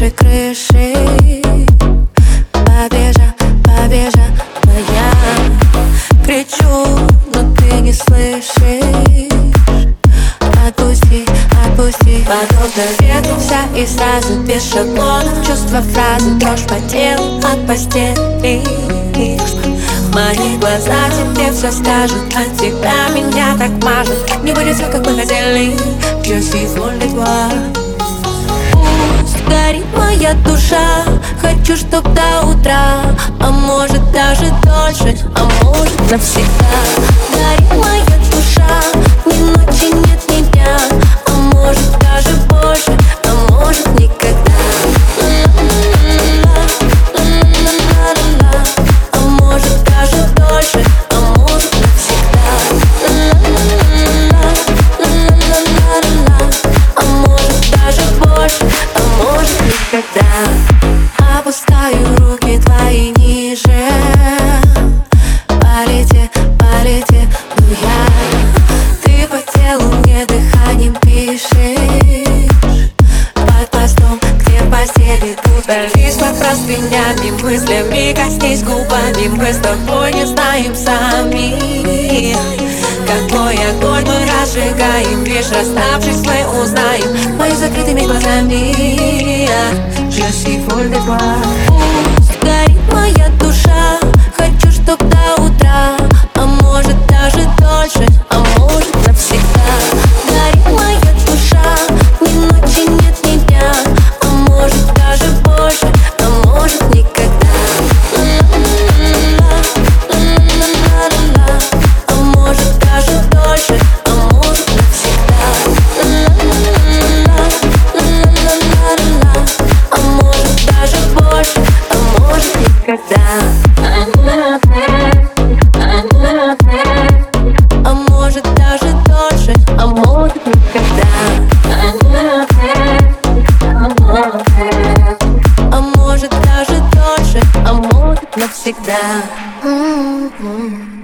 нашей крыши. Побежа, побежа моя. Кричу, но ты не слышишь. Отпусти, отпусти. Подобно ветру вся и сразу без шаблонов. Чувства фразы, дрожь по телу от постели. Мои глаза тебе все скажут От тебя меня так мажет Не будет все, как мы хотели. Je suis folle de моя душа. Хочу, чтоб до утра А может даже дольше А может навсегда никогда Опускаю руки твои ниже. Полете, полете, ну я. Ты по телу мне дыханием пишешь. Под постом, где постели Тут. Письма простынями Мыслями коснись губами. Мы с тобой не знаем сами Какой огонь мы разжигаем. Лишь расставшись мы узнаем. Моими закрытыми глазами Je suis folle de toi никогда. А может даже дольше А может никогда. А может даже дольше А может навсегда. М-м-м.